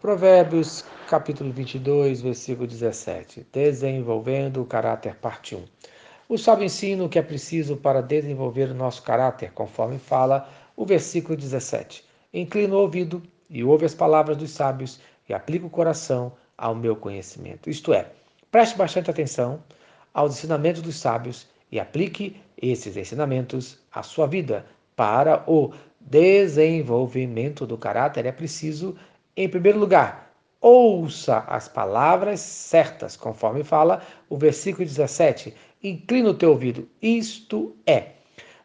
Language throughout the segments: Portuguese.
Provérbios, capítulo 22, versículo 17. Desenvolvendo o caráter, parte 1. O sábio ensina o que é preciso para desenvolver o nosso caráter, conforme fala o versículo 17. Inclina o ouvido e ouve as palavras dos sábios e aplica o coração ao meu conhecimento. Isto é, preste bastante atenção aos ensinamentos dos sábios e aplique esses ensinamentos à sua vida. Para o desenvolvimento do caráter é preciso em primeiro lugar, ouça as palavras certas, conforme fala o versículo 17. Inclina o teu ouvido. Isto é,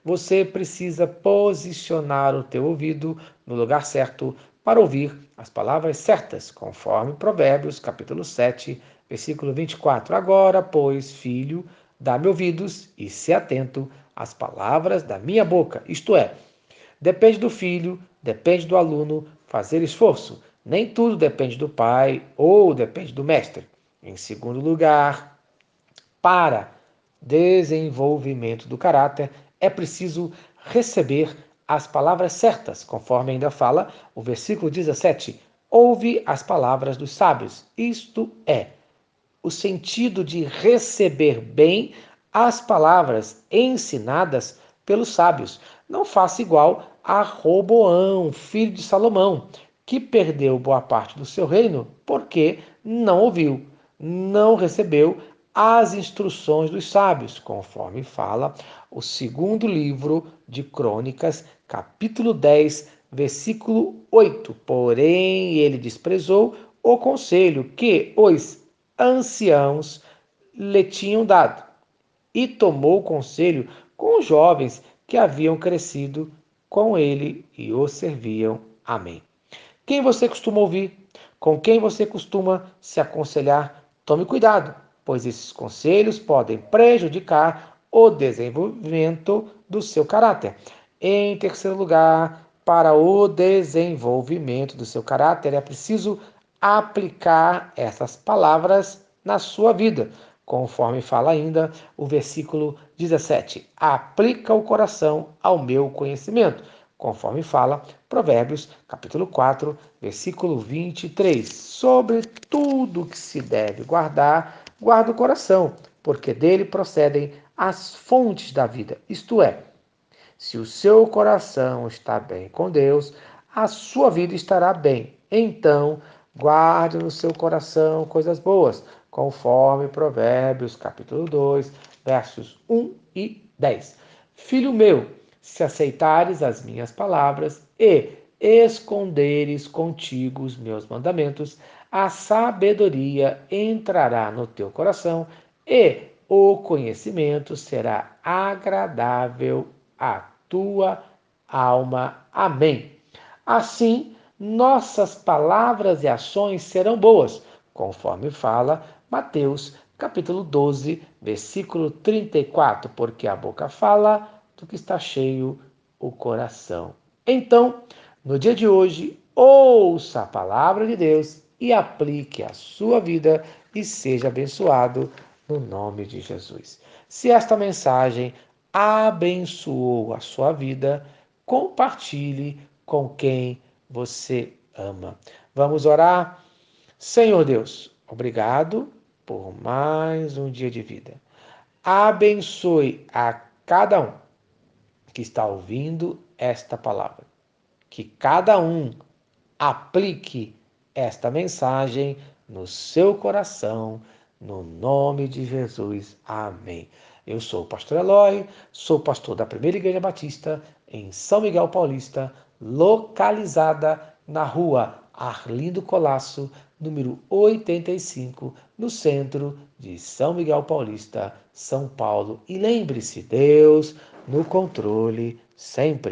você precisa posicionar o teu ouvido no lugar certo para ouvir as palavras certas, conforme Provérbios, capítulo 7, versículo 24. Agora, pois, filho, dá-me ouvidos e se atento às palavras da minha boca. Isto é, depende do filho, depende do aluno fazer esforço nem tudo depende do pai ou depende do mestre. Em segundo lugar, para desenvolvimento do caráter, é preciso receber as palavras certas, conforme ainda fala o versículo 17. Ouve as palavras dos sábios. Isto é, o sentido de receber bem as palavras ensinadas pelos sábios. Não faça igual a Roboão, filho de Salomão, que perdeu boa parte do seu reino porque não ouviu, não recebeu as instruções dos sábios, conforme fala o segundo livro de Crônicas, capítulo 10, versículo 8. Porém, ele desprezou o conselho que os anciãos lhe tinham dado e tomou conselho com os jovens que haviam crescido com ele e o serviam. Amém. Quem você costuma ouvir? Com quem você costuma se aconselhar? Tome cuidado, pois esses conselhos podem prejudicar o desenvolvimento do seu caráter. Em terceiro lugar, para o desenvolvimento do seu caráter, é preciso aplicar essas palavras na sua vida, conforme fala ainda o versículo 17. Aplica o coração ao meu conhecimento conforme fala Provérbios, capítulo 4, versículo 23. Sobre tudo que se deve guardar, guarda o coração, porque dele procedem as fontes da vida. Isto é, se o seu coração está bem com Deus, a sua vida estará bem. Então, guarde no seu coração coisas boas, conforme Provérbios, capítulo 2, versos 1 e 10. Filho meu, se aceitares as minhas palavras e esconderes contigo os meus mandamentos, a sabedoria entrará no teu coração e o conhecimento será agradável à tua alma. Amém. Assim, nossas palavras e ações serão boas, conforme fala Mateus, capítulo 12, versículo 34, porque a boca fala do que está cheio o coração. Então, no dia de hoje, ouça a palavra de Deus e aplique a sua vida e seja abençoado no nome de Jesus. Se esta mensagem abençoou a sua vida, compartilhe com quem você ama. Vamos orar? Senhor Deus, obrigado por mais um dia de vida. Abençoe a cada um que está ouvindo esta palavra. Que cada um aplique esta mensagem no seu coração, no nome de Jesus. Amém. Eu sou o pastor Eloy, sou pastor da Primeira Igreja Batista em São Miguel Paulista, localizada na rua Arlindo Colasso, número 85, no centro de São Miguel Paulista, São Paulo. E lembre-se, Deus no controle sempre.